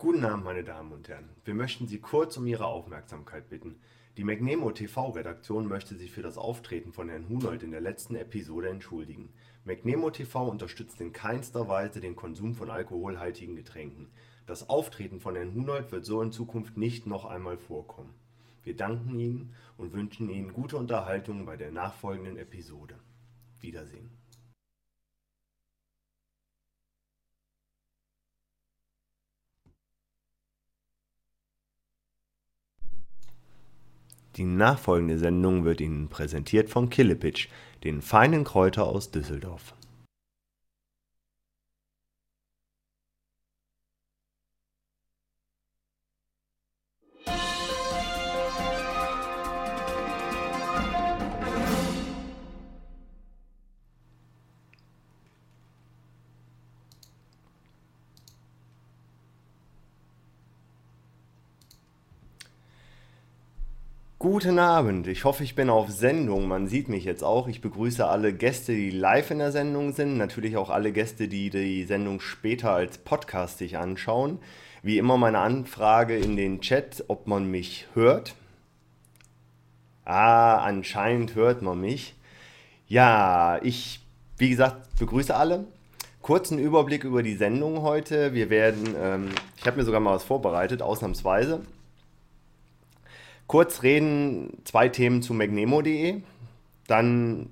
Guten Abend, meine Damen und Herren. Wir möchten Sie kurz um Ihre Aufmerksamkeit bitten. Die McNemo TV-Redaktion möchte sich für das Auftreten von Herrn Hunold in der letzten Episode entschuldigen. McNemo TV unterstützt in keinster Weise den Konsum von alkoholhaltigen Getränken. Das Auftreten von Herrn Hunold wird so in Zukunft nicht noch einmal vorkommen. Wir danken Ihnen und wünschen Ihnen gute Unterhaltung bei der nachfolgenden Episode. Wiedersehen. Die nachfolgende Sendung wird Ihnen präsentiert von Killepitch, den feinen Kräuter aus Düsseldorf. Guten Abend, ich hoffe, ich bin auf Sendung. Man sieht mich jetzt auch. Ich begrüße alle Gäste, die live in der Sendung sind. Natürlich auch alle Gäste, die die Sendung später als Podcast sich anschauen. Wie immer meine Anfrage in den Chat, ob man mich hört. Ah, anscheinend hört man mich. Ja, ich, wie gesagt, begrüße alle. Kurzen Überblick über die Sendung heute. Wir werden, ähm, ich habe mir sogar mal was vorbereitet, ausnahmsweise. Kurz reden, zwei Themen zu magnemo.de. Dann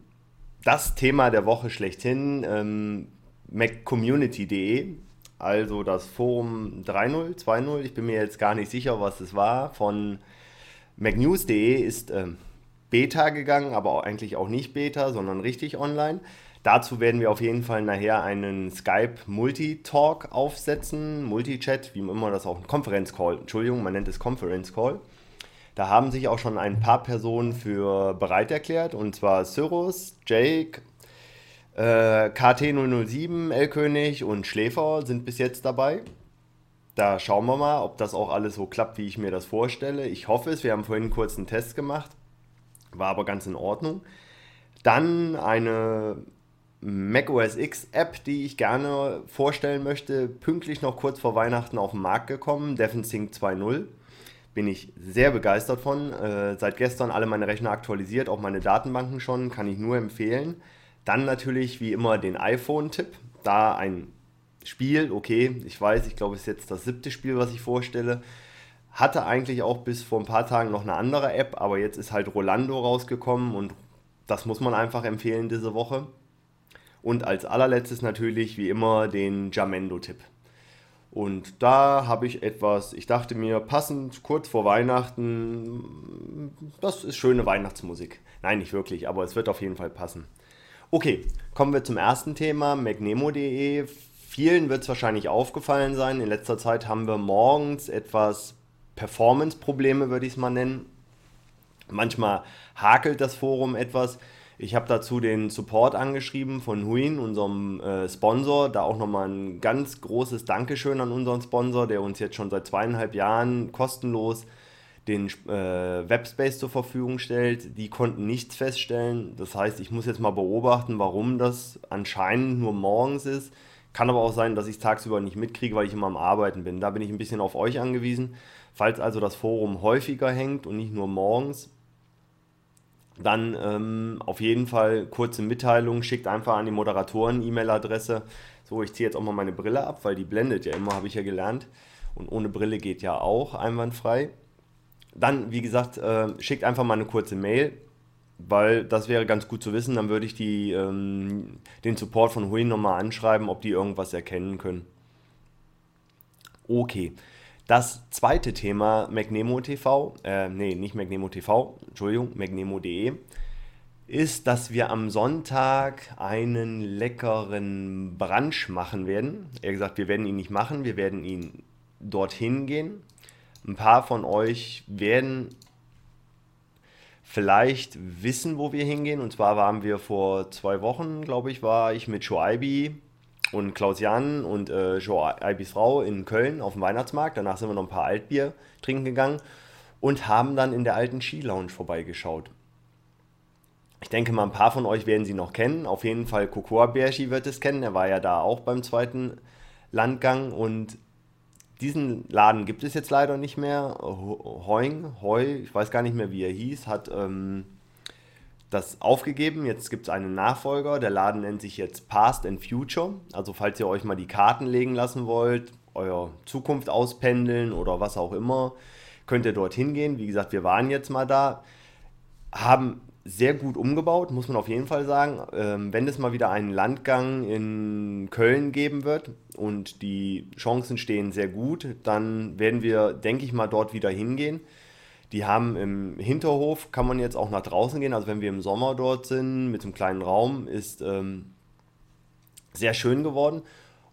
das Thema der Woche schlechthin, ähm, maccommunity.de, also das Forum 3.0, 2.0, ich bin mir jetzt gar nicht sicher, was es war, von macnews.de ist ähm, Beta gegangen, aber eigentlich auch nicht Beta, sondern richtig online. Dazu werden wir auf jeden Fall nachher einen Skype Multitalk aufsetzen, Multichat, wie immer das auch, ein Conference Call, Entschuldigung, man nennt es Conference Call. Da haben sich auch schon ein paar Personen für bereit erklärt, und zwar Cyrus, Jake, äh, KT007, L-König und Schläfer sind bis jetzt dabei. Da schauen wir mal, ob das auch alles so klappt, wie ich mir das vorstelle. Ich hoffe es. Wir haben vorhin einen kurzen Test gemacht. War aber ganz in Ordnung. Dann eine macOS X App, die ich gerne vorstellen möchte. Pünktlich noch kurz vor Weihnachten auf den Markt gekommen. DefenSync 2.0 bin ich sehr begeistert von. Äh, seit gestern alle meine Rechner aktualisiert, auch meine Datenbanken schon, kann ich nur empfehlen. Dann natürlich wie immer den iPhone-Tipp. Da ein Spiel, okay, ich weiß, ich glaube, es ist jetzt das siebte Spiel, was ich vorstelle. Hatte eigentlich auch bis vor ein paar Tagen noch eine andere App, aber jetzt ist halt Rolando rausgekommen und das muss man einfach empfehlen diese Woche. Und als allerletztes natürlich wie immer den Jamendo-Tipp. Und da habe ich etwas, ich dachte mir, passend kurz vor Weihnachten, das ist schöne Weihnachtsmusik. Nein, nicht wirklich, aber es wird auf jeden Fall passen. Okay, kommen wir zum ersten Thema, magnemo.de. Vielen wird es wahrscheinlich aufgefallen sein. In letzter Zeit haben wir morgens etwas Performance-Probleme, würde ich es mal nennen. Manchmal hakelt das Forum etwas. Ich habe dazu den Support angeschrieben von Huin, unserem äh, Sponsor. Da auch nochmal ein ganz großes Dankeschön an unseren Sponsor, der uns jetzt schon seit zweieinhalb Jahren kostenlos den äh, Webspace zur Verfügung stellt. Die konnten nichts feststellen. Das heißt, ich muss jetzt mal beobachten, warum das anscheinend nur morgens ist. Kann aber auch sein, dass ich es tagsüber nicht mitkriege, weil ich immer am Arbeiten bin. Da bin ich ein bisschen auf euch angewiesen. Falls also das Forum häufiger hängt und nicht nur morgens, dann ähm, auf jeden Fall kurze Mitteilung, schickt einfach an die Moderatoren E-Mail-Adresse. So, ich ziehe jetzt auch mal meine Brille ab, weil die blendet ja immer, habe ich ja gelernt. Und ohne Brille geht ja auch einwandfrei. Dann, wie gesagt, äh, schickt einfach mal eine kurze Mail, weil das wäre ganz gut zu wissen. Dann würde ich die, ähm, den Support von Hui nochmal anschreiben, ob die irgendwas erkennen können. Okay. Das zweite Thema MacNemo TV, äh, nee, nicht MacNemo TV, Entschuldigung, MacNemo.de, ist, dass wir am Sonntag einen leckeren Brunch machen werden. Er gesagt, wir werden ihn nicht machen, wir werden ihn dorthin gehen. Ein paar von euch werden vielleicht wissen, wo wir hingehen. Und zwar waren wir vor zwei Wochen, glaube ich, war ich mit Shoaibi und Klaus Jan und äh, Joe Albis Frau in Köln auf dem Weihnachtsmarkt. Danach sind wir noch ein paar Altbier trinken gegangen und haben dann in der alten Skilounge vorbeigeschaut. Ich denke mal, ein paar von euch werden sie noch kennen. Auf jeden Fall Cocoa Berchi wird es kennen. Er war ja da auch beim zweiten Landgang und diesen Laden gibt es jetzt leider nicht mehr. Hoing, Heu, ich weiß gar nicht mehr, wie er hieß, hat ähm, das aufgegeben. Jetzt gibt es einen Nachfolger. Der Laden nennt sich jetzt Past and Future. Also falls ihr euch mal die Karten legen lassen wollt, euer Zukunft auspendeln oder was auch immer, könnt ihr dorthin gehen. Wie gesagt, wir waren jetzt mal da, haben sehr gut umgebaut, muss man auf jeden Fall sagen. Ähm, wenn es mal wieder einen Landgang in Köln geben wird und die Chancen stehen sehr gut, dann werden wir, denke ich mal, dort wieder hingehen. Die haben im Hinterhof, kann man jetzt auch nach draußen gehen. Also wenn wir im Sommer dort sind, mit einem kleinen Raum, ist ähm, sehr schön geworden.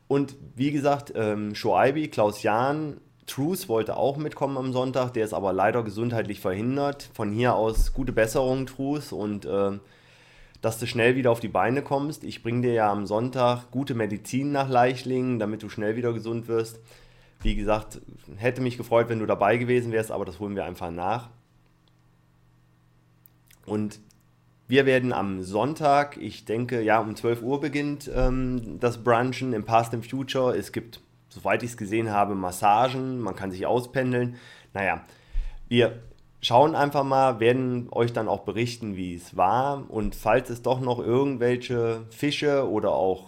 Und wie gesagt, ähm, Shoaibi, Klaus Jahn, Truth wollte auch mitkommen am Sonntag, der ist aber leider gesundheitlich verhindert. Von hier aus gute Besserung, Truth, und äh, dass du schnell wieder auf die Beine kommst. Ich bringe dir ja am Sonntag gute Medizin nach Leichlingen, damit du schnell wieder gesund wirst. Wie gesagt, hätte mich gefreut, wenn du dabei gewesen wärst, aber das holen wir einfach nach. Und wir werden am Sonntag, ich denke, ja, um 12 Uhr beginnt ähm, das Brunchen im Past and Future. Es gibt soweit ich es gesehen habe, Massagen, man kann sich auspendeln. Naja, wir schauen einfach mal, werden euch dann auch berichten, wie es war. Und falls es doch noch irgendwelche Fische oder auch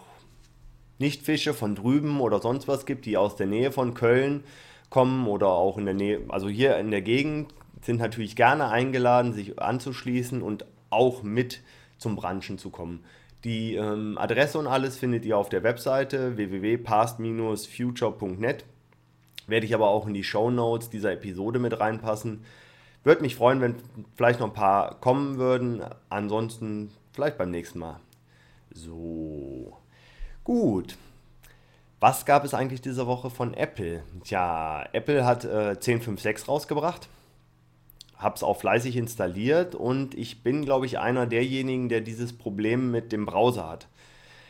Nicht-Fische von drüben oder sonst was gibt, die aus der Nähe von Köln kommen oder auch in der Nähe, also hier in der Gegend, sind natürlich gerne eingeladen, sich anzuschließen und auch mit zum Branchen zu kommen. Die ähm, Adresse und alles findet ihr auf der Webseite www.past-future.net. Werde ich aber auch in die Show Notes dieser Episode mit reinpassen. Würde mich freuen, wenn vielleicht noch ein paar kommen würden. Ansonsten vielleicht beim nächsten Mal. So. Gut. Was gab es eigentlich diese Woche von Apple? Tja, Apple hat äh, 10.5.6 rausgebracht habe es auch fleißig installiert und ich bin, glaube ich, einer derjenigen, der dieses Problem mit dem Browser hat.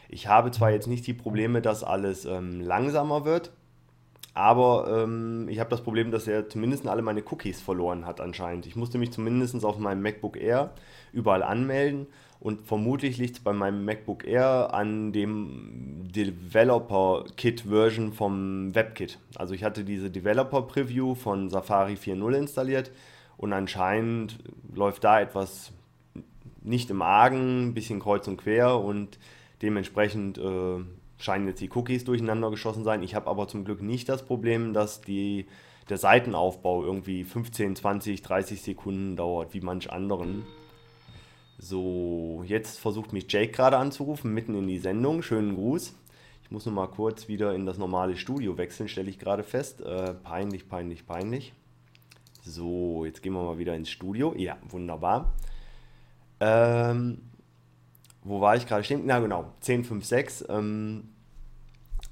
Ich habe zwar jetzt nicht die Probleme, dass alles ähm, langsamer wird, aber ähm, ich habe das Problem, dass er zumindest alle meine Cookies verloren hat anscheinend. Ich musste mich zumindest auf meinem MacBook Air überall anmelden und vermutlich liegt es bei meinem MacBook Air an dem Developer Kit Version vom WebKit. Also ich hatte diese Developer Preview von Safari 4.0 installiert und anscheinend läuft da etwas nicht im Argen, ein bisschen kreuz und quer und dementsprechend äh, scheinen jetzt die Cookies durcheinander geschossen sein. Ich habe aber zum Glück nicht das Problem, dass die, der Seitenaufbau irgendwie 15, 20, 30 Sekunden dauert, wie manch anderen. So, jetzt versucht mich Jake gerade anzurufen, mitten in die Sendung. Schönen Gruß. Ich muss nur mal kurz wieder in das normale Studio wechseln, stelle ich gerade fest. Äh, peinlich, peinlich, peinlich. So, jetzt gehen wir mal wieder ins Studio. Ja, wunderbar. Ähm, wo war ich gerade stehen? Na genau, 1056. Ähm,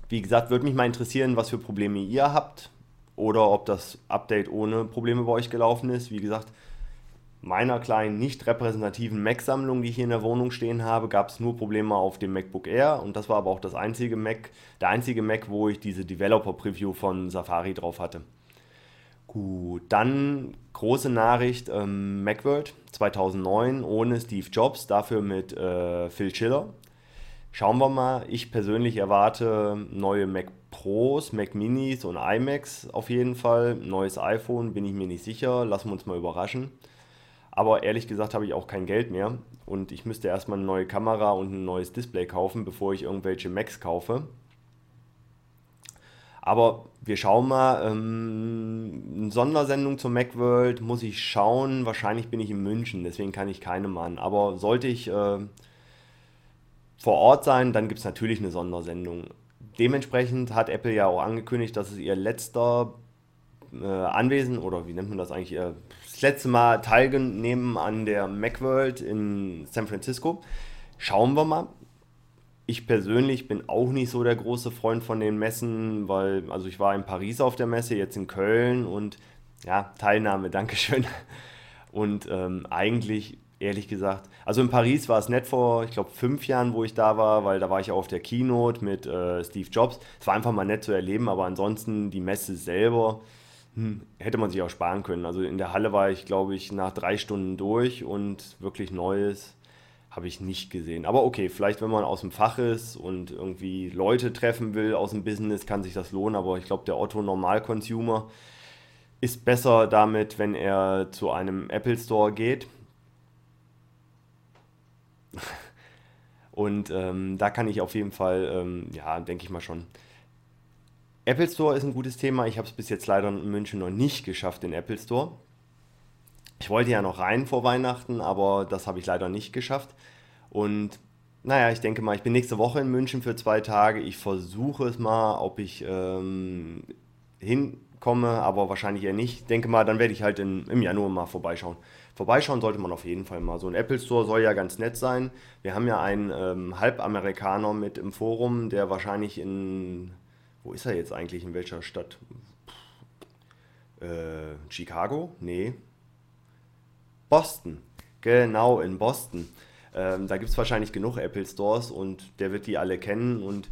wie gesagt, würde mich mal interessieren, was für Probleme ihr habt oder ob das Update ohne Probleme bei euch gelaufen ist. Wie gesagt, meiner kleinen, nicht repräsentativen Mac-Sammlung, die ich hier in der Wohnung stehen habe, gab es nur Probleme auf dem MacBook Air und das war aber auch das einzige Mac, der einzige Mac, wo ich diese Developer-Preview von Safari drauf hatte. Gut, dann große Nachricht, ähm, Macworld 2009 ohne Steve Jobs, dafür mit äh, Phil Schiller. Schauen wir mal, ich persönlich erwarte neue Mac Pros, Mac Minis und iMacs auf jeden Fall. Neues iPhone bin ich mir nicht sicher, lassen wir uns mal überraschen. Aber ehrlich gesagt habe ich auch kein Geld mehr und ich müsste erstmal eine neue Kamera und ein neues Display kaufen, bevor ich irgendwelche Macs kaufe. Aber wir schauen mal. Ähm, eine Sondersendung zur Macworld muss ich schauen. Wahrscheinlich bin ich in München, deswegen kann ich keine machen. Aber sollte ich äh, vor Ort sein, dann gibt es natürlich eine Sondersendung. Dementsprechend hat Apple ja auch angekündigt, dass es ihr letzter äh, Anwesen oder wie nennt man das eigentlich, äh, das letzte Mal teilnehmen an der Macworld in San Francisco. Schauen wir mal ich persönlich bin auch nicht so der große Freund von den Messen, weil, also ich war in Paris auf der Messe, jetzt in Köln und ja, Teilnahme, Dankeschön. Und ähm, eigentlich, ehrlich gesagt, also in Paris war es nett vor, ich glaube, fünf Jahren, wo ich da war, weil da war ich auch auf der Keynote mit äh, Steve Jobs. Es war einfach mal nett zu erleben, aber ansonsten die Messe selber hm, hätte man sich auch sparen können. Also in der Halle war ich, glaube ich, nach drei Stunden durch und wirklich Neues habe ich nicht gesehen. Aber okay, vielleicht wenn man aus dem Fach ist und irgendwie Leute treffen will aus dem Business, kann sich das lohnen. Aber ich glaube, der Otto Normal-Consumer ist besser damit, wenn er zu einem Apple Store geht. Und ähm, da kann ich auf jeden Fall, ähm, ja, denke ich mal schon. Apple Store ist ein gutes Thema. Ich habe es bis jetzt leider in München noch nicht geschafft, den Apple Store. Ich wollte ja noch rein vor Weihnachten, aber das habe ich leider nicht geschafft. Und naja, ich denke mal, ich bin nächste Woche in München für zwei Tage. Ich versuche es mal, ob ich ähm, hinkomme, aber wahrscheinlich eher nicht. Ich denke mal, dann werde ich halt in, im Januar mal vorbeischauen. Vorbeischauen sollte man auf jeden Fall mal. So ein Apple Store soll ja ganz nett sein. Wir haben ja einen ähm, Halbamerikaner mit im Forum, der wahrscheinlich in. Wo ist er jetzt eigentlich? In welcher Stadt? Äh, Chicago? Nee. Boston. Genau, in Boston. Ähm, da gibt es wahrscheinlich genug Apple Stores und der wird die alle kennen. Und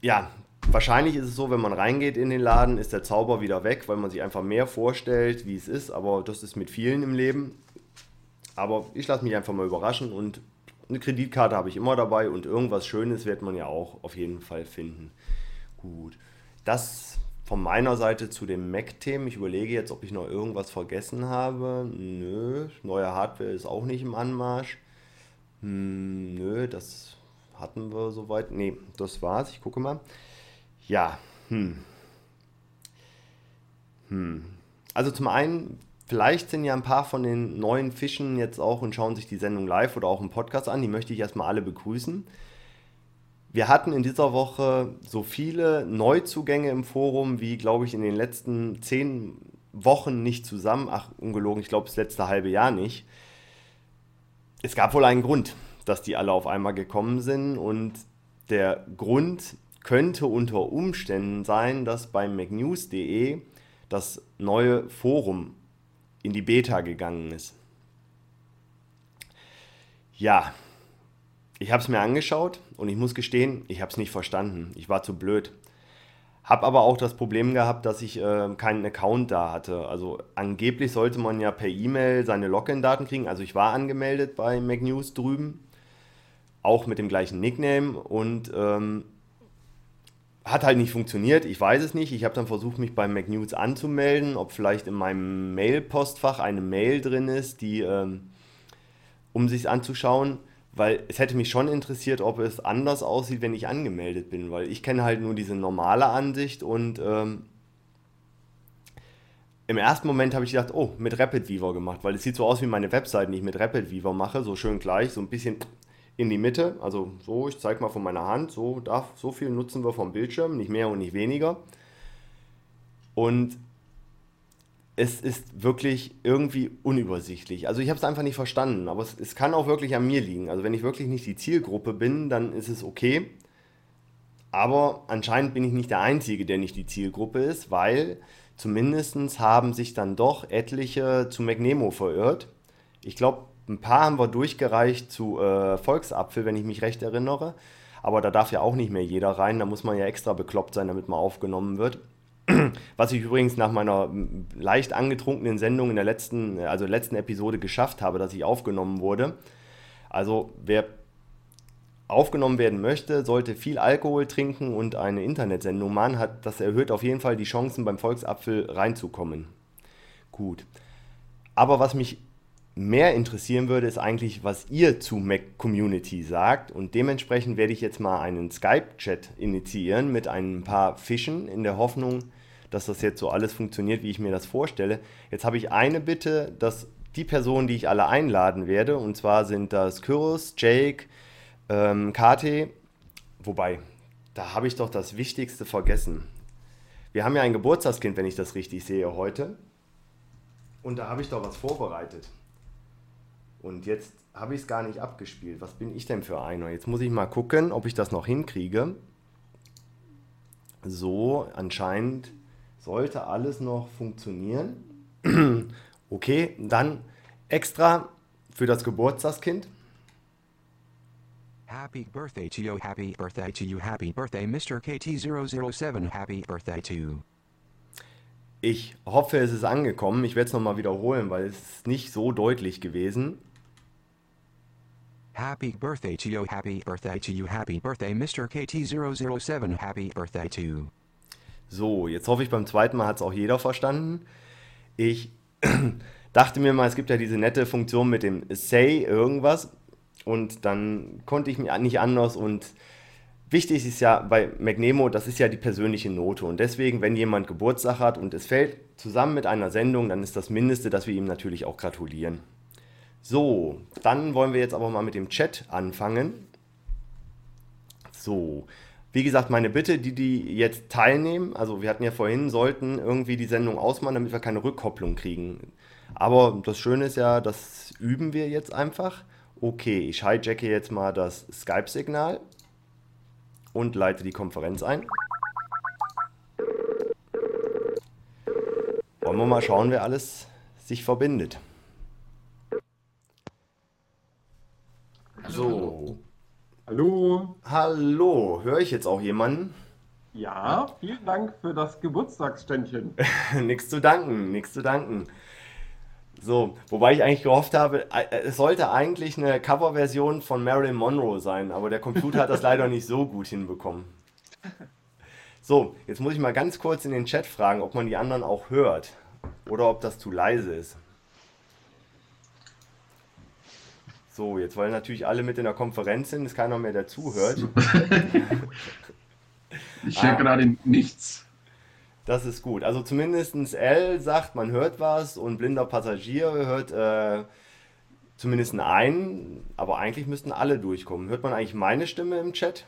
ja, wahrscheinlich ist es so, wenn man reingeht in den Laden, ist der Zauber wieder weg, weil man sich einfach mehr vorstellt, wie es ist. Aber das ist mit vielen im Leben. Aber ich lasse mich einfach mal überraschen und eine Kreditkarte habe ich immer dabei und irgendwas Schönes wird man ja auch auf jeden Fall finden. Gut, das von meiner Seite zu den Mac-Themen. Ich überlege jetzt, ob ich noch irgendwas vergessen habe. Nö, neue Hardware ist auch nicht im Anmarsch. Hm, nö, das hatten wir soweit. Nee, das war's. Ich gucke mal. Ja, hm. Hm. Also zum einen, vielleicht sind ja ein paar von den neuen Fischen jetzt auch und schauen sich die Sendung live oder auch im Podcast an. Die möchte ich erstmal alle begrüßen. Wir hatten in dieser Woche so viele Neuzugänge im Forum wie, glaube ich, in den letzten zehn Wochen nicht zusammen. Ach, ungelogen, ich glaube, das letzte halbe Jahr nicht. Es gab wohl einen Grund, dass die alle auf einmal gekommen sind. Und der Grund könnte unter Umständen sein, dass bei macnews.de das neue Forum in die Beta gegangen ist. Ja, ich habe es mir angeschaut und ich muss gestehen, ich habe es nicht verstanden. Ich war zu blöd. Habe aber auch das Problem gehabt, dass ich äh, keinen Account da hatte. Also angeblich sollte man ja per E-Mail seine Login-Daten kriegen. Also ich war angemeldet bei MacNews drüben, auch mit dem gleichen Nickname und ähm, hat halt nicht funktioniert. Ich weiß es nicht. Ich habe dann versucht, mich bei MacNews anzumelden, ob vielleicht in meinem Mail-Postfach eine Mail drin ist, die, ähm, um sich anzuschauen weil es hätte mich schon interessiert, ob es anders aussieht, wenn ich angemeldet bin, weil ich kenne halt nur diese normale Ansicht und ähm, im ersten Moment habe ich gedacht, oh, mit Rapid Weaver gemacht, weil es sieht so aus wie meine Webseite, die ich mit Rapid Weaver mache, so schön gleich, so ein bisschen in die Mitte, also so, ich zeige mal von meiner Hand, so darf, so viel nutzen wir vom Bildschirm, nicht mehr und nicht weniger. Und es ist wirklich irgendwie unübersichtlich. Also ich habe es einfach nicht verstanden, aber es, es, kann auch wirklich an mir liegen. Also wenn ich wirklich nicht die Zielgruppe bin, dann ist es okay. Aber anscheinend bin ich nicht der Einzige, der nicht die Zielgruppe ist, weil zumindest haben sich dann doch etliche zu McNemo verirrt. Ich glaube, ein paar haben wir durchgereicht zu äh, Volksapfel, wenn ich mich recht erinnere. Aber da darf ja auch nicht mehr jeder rein. Da muss man ja extra bekloppt sein, damit man aufgenommen wird. Was ich übrigens nach meiner leicht angetrunkenen Sendung in der letzten, also letzten Episode geschafft habe, dass ich aufgenommen wurde. Also wer aufgenommen werden möchte, sollte viel Alkohol trinken und eine Internetsendung machen. Hat, das erhöht auf jeden Fall die Chancen, beim Volksapfel reinzukommen. Gut. Aber was mich mehr interessieren würde, ist eigentlich, was ihr zu Mac Community sagt. Und dementsprechend werde ich jetzt mal einen Skype-Chat initiieren mit ein paar Fischen in der Hoffnung, dass das jetzt so alles funktioniert, wie ich mir das vorstelle. Jetzt habe ich eine Bitte, dass die Personen, die ich alle einladen werde, und zwar sind das Kyros, Jake, ähm, Kate, wobei, da habe ich doch das Wichtigste vergessen. Wir haben ja ein Geburtstagskind, wenn ich das richtig sehe, heute. Und da habe ich doch was vorbereitet. Und jetzt habe ich es gar nicht abgespielt. Was bin ich denn für einer? Jetzt muss ich mal gucken, ob ich das noch hinkriege. So, anscheinend sollte alles noch funktionieren. okay, dann extra für das Geburtstagskind. Happy birthday to you, happy birthday to you, happy birthday Mr. KT007, happy birthday to you. Ich hoffe, es ist angekommen. Ich werde es nochmal wiederholen, weil es ist nicht so deutlich gewesen. Happy birthday to you, happy birthday to you, happy birthday Mr. KT007, happy birthday to. So, jetzt hoffe ich, beim zweiten Mal hat es auch jeder verstanden. Ich dachte mir mal, es gibt ja diese nette Funktion mit dem Say irgendwas und dann konnte ich mich nicht anders und wichtig ist ja bei McNemo, das ist ja die persönliche Note und deswegen, wenn jemand Geburtstag hat und es fällt zusammen mit einer Sendung, dann ist das Mindeste, dass wir ihm natürlich auch gratulieren. So, dann wollen wir jetzt aber mal mit dem Chat anfangen. So, wie gesagt, meine Bitte, die, die jetzt teilnehmen, also wir hatten ja vorhin, sollten irgendwie die Sendung ausmachen, damit wir keine Rückkopplung kriegen. Aber das Schöne ist ja, das üben wir jetzt einfach. Okay, ich hijacke jetzt mal das Skype-Signal und leite die Konferenz ein. Wollen wir mal schauen, wer alles sich verbindet. So. Hallo. Hallo, höre ich jetzt auch jemanden? Ja, vielen Dank für das Geburtstagsständchen. nichts zu danken, nichts zu danken. So, wobei ich eigentlich gehofft habe, äh, es sollte eigentlich eine Coverversion von Marilyn Monroe sein, aber der Computer hat das leider nicht so gut hinbekommen. So, jetzt muss ich mal ganz kurz in den Chat fragen, ob man die anderen auch hört oder ob das zu leise ist. So, jetzt wollen natürlich alle mit in der Konferenz sind, ist keiner mehr, der zuhört. ich höre ah. gerade nichts. Das ist gut. Also zumindest L sagt, man hört was und blinder Passagier hört äh, zumindest einen, aber eigentlich müssten alle durchkommen. Hört man eigentlich meine Stimme im Chat?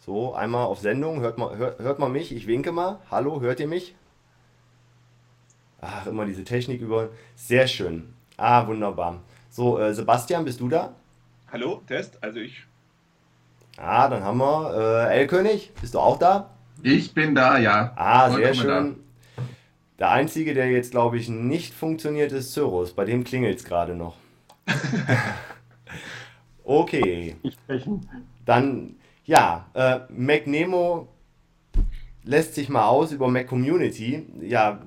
So, einmal auf Sendung, hört man, hört, hört man mich? Ich winke mal. Hallo, hört ihr mich? Ach, immer diese Technik über. Sehr schön. Ah, wunderbar. So, äh, Sebastian, bist du da? Hallo, Test, also ich. Ah, dann haben wir äh, L-König, bist du auch da? Ich bin da, ja. Ah, sehr schön. Da. Der einzige, der jetzt, glaube ich, nicht funktioniert, ist Cyrus. Bei dem klingelt es gerade noch. okay. Dann, ja, äh, MacNemo lässt sich mal aus über Mac Community. Ja,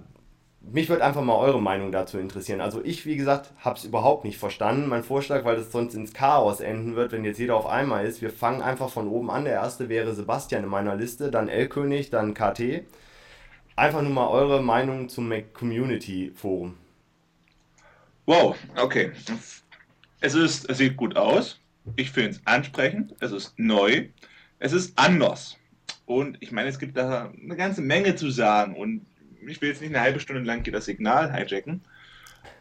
mich würde einfach mal eure Meinung dazu interessieren. Also ich, wie gesagt, habe es überhaupt nicht verstanden. Mein Vorschlag, weil das sonst ins Chaos enden wird, wenn jetzt jeder auf einmal ist. Wir fangen einfach von oben an. Der erste wäre Sebastian in meiner Liste, dann L-König, dann KT. Einfach nur mal eure Meinung zum Community Forum. Wow, okay. Es, ist, es sieht gut aus. Ich finde es ansprechend. Es ist neu. Es ist anders. Und ich meine, es gibt da eine ganze Menge zu sagen. Und ich will jetzt nicht eine halbe Stunde lang das Signal hijacken,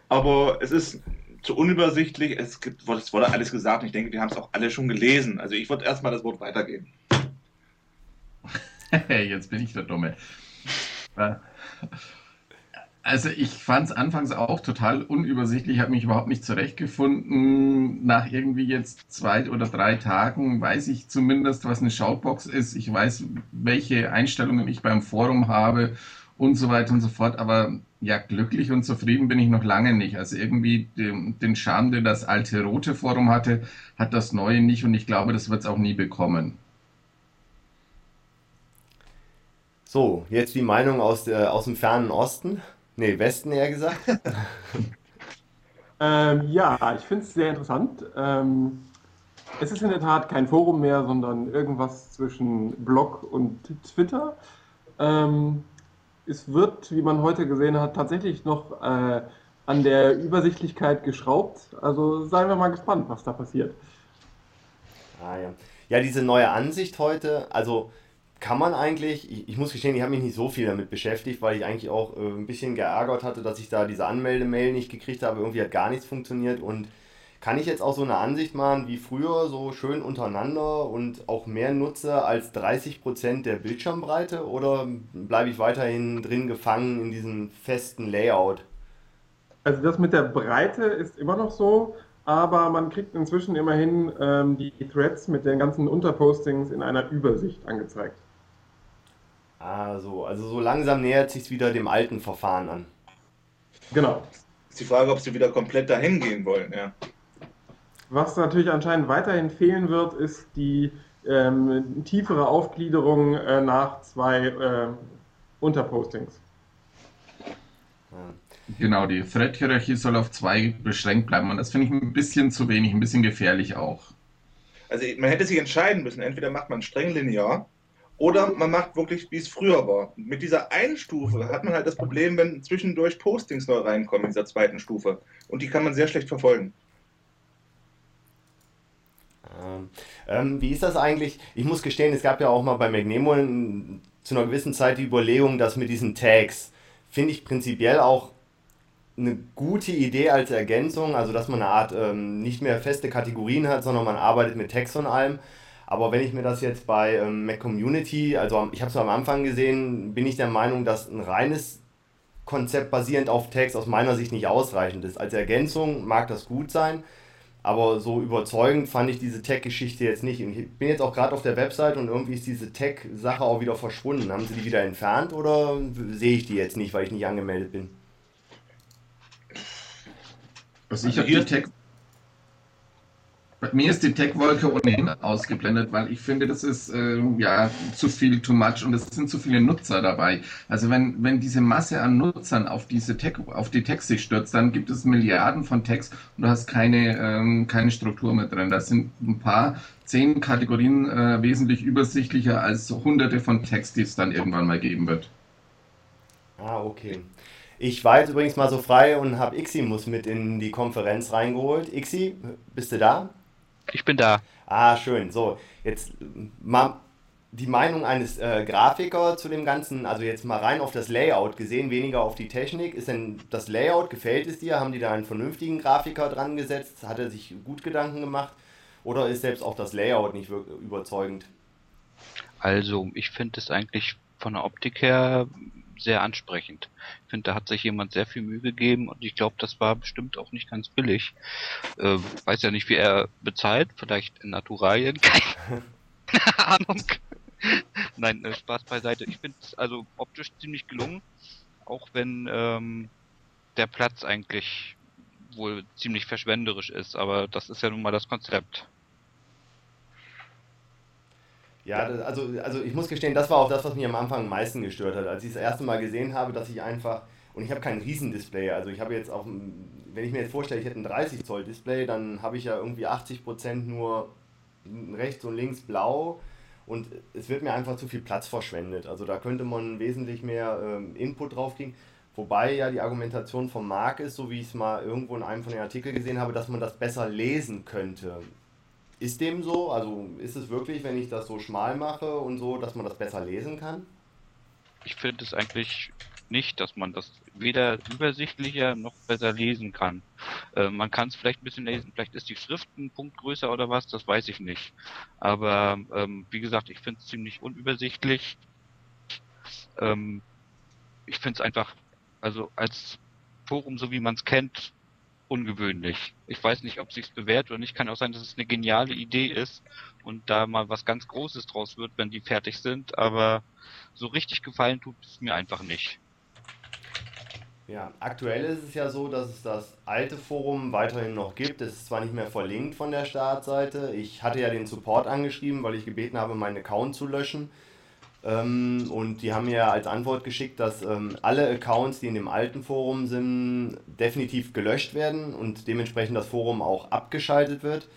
aber es ist zu unübersichtlich. Es, gibt, es wurde alles gesagt und ich denke, wir haben es auch alle schon gelesen. Also ich würde erstmal das Wort weitergeben. Jetzt bin ich der Dumme. Also ich fand es anfangs auch total unübersichtlich, habe mich überhaupt nicht zurechtgefunden. Nach irgendwie jetzt zwei oder drei Tagen weiß ich zumindest, was eine Shoutbox ist. Ich weiß, welche Einstellungen ich beim Forum habe und so weiter und so fort. Aber ja, glücklich und zufrieden bin ich noch lange nicht. Also irgendwie den, den Charme, den das alte rote Forum hatte, hat das neue nicht und ich glaube, das wird es auch nie bekommen. So, jetzt die Meinung aus, der, aus dem fernen Osten. Nee, Westen eher gesagt. ähm, ja, ich finde es sehr interessant. Ähm, es ist in der Tat kein Forum mehr, sondern irgendwas zwischen Blog und Twitter. Ähm, es wird, wie man heute gesehen hat, tatsächlich noch äh, an der Übersichtlichkeit geschraubt. Also seien wir mal gespannt, was da passiert. Ah, ja. ja, diese neue Ansicht heute, also kann man eigentlich, ich, ich muss gestehen, ich habe mich nicht so viel damit beschäftigt, weil ich eigentlich auch äh, ein bisschen geärgert hatte, dass ich da diese Anmeldemail nicht gekriegt habe. Irgendwie hat gar nichts funktioniert und kann ich jetzt auch so eine Ansicht machen wie früher, so schön untereinander und auch mehr nutze als 30% der Bildschirmbreite oder bleibe ich weiterhin drin gefangen in diesem festen Layout? Also das mit der Breite ist immer noch so, aber man kriegt inzwischen immerhin ähm, die Threads mit den ganzen Unterpostings in einer Übersicht angezeigt. Ah, so. Also so langsam nähert sich wieder dem alten Verfahren an. Genau. Ist die Frage, ob sie wieder komplett dahin gehen wollen, ja. Was natürlich anscheinend weiterhin fehlen wird, ist die ähm, tiefere Aufgliederung äh, nach zwei äh, Unterpostings. Genau, die Thread-Hierarchie soll auf zwei beschränkt bleiben und das finde ich ein bisschen zu wenig, ein bisschen gefährlich auch. Also man hätte sich entscheiden müssen, entweder macht man streng linear oder man macht wirklich, wie es früher war. Mit dieser einen Stufe hat man halt das Problem, wenn zwischendurch Postings neu reinkommen in dieser zweiten Stufe. Und die kann man sehr schlecht verfolgen. Ähm, ähm, wie ist das eigentlich? Ich muss gestehen, es gab ja auch mal bei McNemo zu einer gewissen Zeit die Überlegung, dass mit diesen Tags, finde ich prinzipiell auch eine gute Idee als Ergänzung, also dass man eine Art ähm, nicht mehr feste Kategorien hat, sondern man arbeitet mit Tags und allem. Aber wenn ich mir das jetzt bei ähm, Mac Community, also ich habe es am Anfang gesehen, bin ich der Meinung, dass ein reines Konzept basierend auf Tags aus meiner Sicht nicht ausreichend ist. Als Ergänzung mag das gut sein, aber so überzeugend fand ich diese Tech-Geschichte jetzt nicht. Und ich bin jetzt auch gerade auf der Website und irgendwie ist diese Tech-Sache auch wieder verschwunden. Haben sie die wieder entfernt oder sehe ich die jetzt nicht, weil ich nicht angemeldet bin? Also ich habe die Tech. Bei mir ist die Tech-Wolke ohnehin ausgeblendet, weil ich finde, das ist äh, ja zu viel, too much und es sind zu viele Nutzer dabei. Also wenn, wenn diese Masse an Nutzern auf diese Tech, auf die Text sich stürzt, dann gibt es Milliarden von Text und du hast keine, ähm, keine Struktur mit drin. Das sind ein paar, zehn Kategorien äh, wesentlich übersichtlicher als hunderte von Text, die es dann irgendwann mal geben wird. Ah, okay. Ich war jetzt übrigens mal so frei und habe Iximus mit in die Konferenz reingeholt. Ixi, bist du da? Ich bin da. Ah, schön. So, jetzt mal die Meinung eines äh, Grafikers zu dem Ganzen, also jetzt mal rein auf das Layout gesehen, weniger auf die Technik. Ist denn das Layout, gefällt es dir? Haben die da einen vernünftigen Grafiker dran gesetzt? Hat er sich gut Gedanken gemacht? Oder ist selbst auch das Layout nicht überzeugend? Also, ich finde es eigentlich von der Optik her sehr ansprechend. Ich finde, da hat sich jemand sehr viel Mühe gegeben und ich glaube, das war bestimmt auch nicht ganz billig. Äh, weiß ja nicht, wie er bezahlt, vielleicht in Naturalien, keine Ahnung. Nein, äh, Spaß beiseite. Ich finde es also optisch ziemlich gelungen, auch wenn ähm, der Platz eigentlich wohl ziemlich verschwenderisch ist, aber das ist ja nun mal das Konzept. Ja, also, also ich muss gestehen, das war auch das, was mich am Anfang am meisten gestört hat. Als ich das erste Mal gesehen habe, dass ich einfach, und ich habe kein Riesendisplay, also ich habe jetzt auch, wenn ich mir jetzt vorstelle, ich hätte ein 30 Zoll Display, dann habe ich ja irgendwie 80% nur rechts und links blau und es wird mir einfach zu viel Platz verschwendet. Also da könnte man wesentlich mehr ähm, Input drauf kriegen. Wobei ja die Argumentation vom Marc ist, so wie ich es mal irgendwo in einem von den Artikeln gesehen habe, dass man das besser lesen könnte. Ist dem so? Also ist es wirklich, wenn ich das so schmal mache und so, dass man das besser lesen kann? Ich finde es eigentlich nicht, dass man das weder übersichtlicher noch besser lesen kann. Äh, man kann es vielleicht ein bisschen lesen, vielleicht ist die Schrift ein Punkt größer oder was, das weiß ich nicht. Aber ähm, wie gesagt, ich finde es ziemlich unübersichtlich. Ähm, ich finde es einfach, also als Forum, so wie man es kennt, ungewöhnlich. Ich weiß nicht, ob sich's bewährt oder nicht. Kann auch sein, dass es eine geniale Idee ist und da mal was ganz Großes draus wird, wenn die fertig sind. Aber so richtig gefallen tut es mir einfach nicht. Ja, aktuell ist es ja so, dass es das alte Forum weiterhin noch gibt. Es ist zwar nicht mehr verlinkt von der Startseite. Ich hatte ja den Support angeschrieben, weil ich gebeten habe, meinen Account zu löschen. Ähm, und die haben mir als Antwort geschickt, dass ähm, alle Accounts, die in dem alten Forum sind, definitiv gelöscht werden und dementsprechend das Forum auch abgeschaltet wird.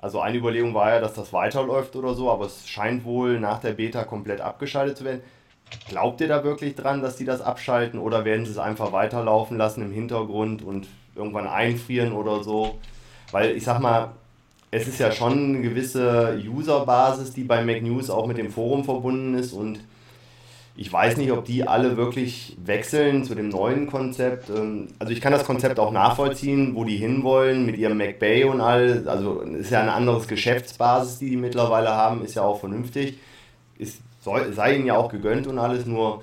Also eine Überlegung war ja, dass das weiterläuft oder so, aber es scheint wohl nach der Beta komplett abgeschaltet zu werden. Glaubt ihr da wirklich dran, dass die das abschalten oder werden sie es einfach weiterlaufen lassen im Hintergrund und irgendwann einfrieren oder so? Weil ich sag mal, es ist ja schon eine gewisse Userbasis, die bei MacNews auch mit dem Forum verbunden ist und ich weiß nicht, ob die alle wirklich wechseln zu dem neuen Konzept. Ähm, also ich kann das Konzept auch nachvollziehen, wo die hinwollen mit ihrem MacBay und all. Also ist ja ein anderes Geschäftsbasis, die die mittlerweile haben, ist ja auch vernünftig. Ist, sei ihnen ja auch gegönnt und alles, nur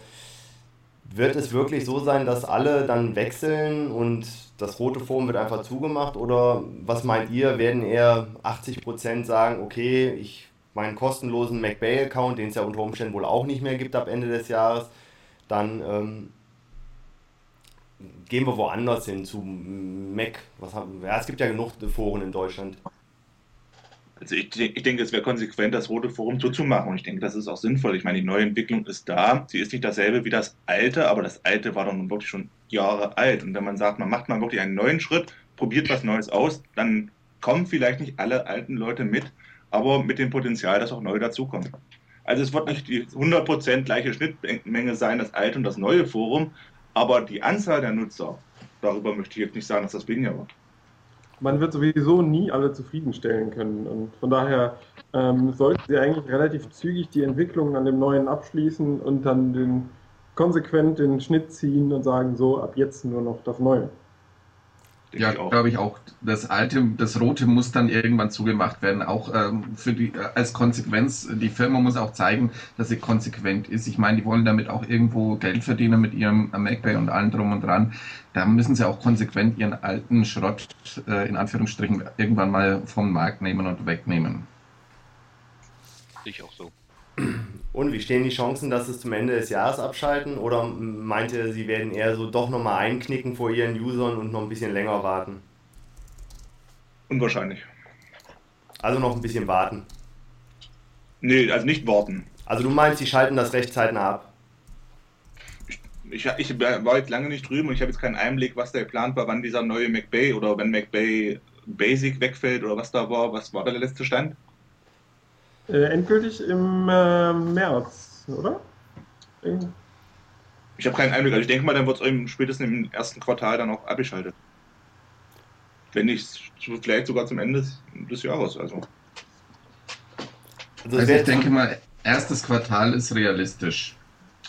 wird es wirklich so sein, dass alle dann wechseln und das rote Forum wird einfach zugemacht oder was meint ihr, werden eher 80% sagen, okay, ich meinen kostenlosen MacBay-Account, den es ja unter Umständen wohl auch nicht mehr gibt ab Ende des Jahres, dann ähm, gehen wir woanders hin zu Mac. Was haben, ja, es gibt ja genug Foren in Deutschland. Also ich, ich denke, es wäre konsequent, das Rote Forum zuzumachen. Und ich denke, das ist auch sinnvoll. Ich meine, die neue Entwicklung ist da. Sie ist nicht dasselbe wie das alte, aber das alte war dann wirklich schon Jahre alt. Und wenn man sagt, man macht mal wirklich einen neuen Schritt, probiert was Neues aus, dann kommen vielleicht nicht alle alten Leute mit, aber mit dem Potenzial, dass auch neue dazukommen. Also es wird nicht die 100% gleiche Schnittmenge sein, das alte und das neue Forum, aber die Anzahl der Nutzer, darüber möchte ich jetzt nicht sagen, dass das weniger wird man wird sowieso nie alle zufriedenstellen können. Und von daher ähm, sollten sie eigentlich relativ zügig die Entwicklung an dem neuen abschließen und dann den, konsequent den Schnitt ziehen und sagen, so ab jetzt nur noch das Neue. Ja, glaube ich auch. Das alte, das rote muss dann irgendwann zugemacht werden. Auch ähm, für die, äh, als Konsequenz, die Firma muss auch zeigen, dass sie konsequent ist. Ich meine, die wollen damit auch irgendwo Geld verdienen mit ihrem MacBay und allem drum und dran. Da müssen sie auch konsequent ihren alten Schrott, äh, in Anführungsstrichen, irgendwann mal vom Markt nehmen und wegnehmen. Ich auch so. Und wie stehen die Chancen, dass es zum Ende des Jahres abschalten? Oder meint ihr, sie werden eher so doch nochmal einknicken vor ihren Usern und noch ein bisschen länger warten? Unwahrscheinlich. Also noch ein bisschen warten. Nee, also nicht warten. Also du meinst, sie schalten das recht zeitnah ab? Ich, ich, war jetzt lange nicht drüben und ich habe jetzt keinen Einblick, was der Plan war, wann dieser neue McBay oder wenn McBay Basic wegfällt oder was da war. Was war der letzte Stand? Äh, endgültig im äh, März, oder? In ich habe keinen Einblick. Also ich denke mal, dann wird es spätestens im ersten Quartal dann auch abgeschaltet. Wenn nicht, vielleicht sogar zum Ende des Jahres. Also, also, also ich denke mal, erstes Quartal ist realistisch.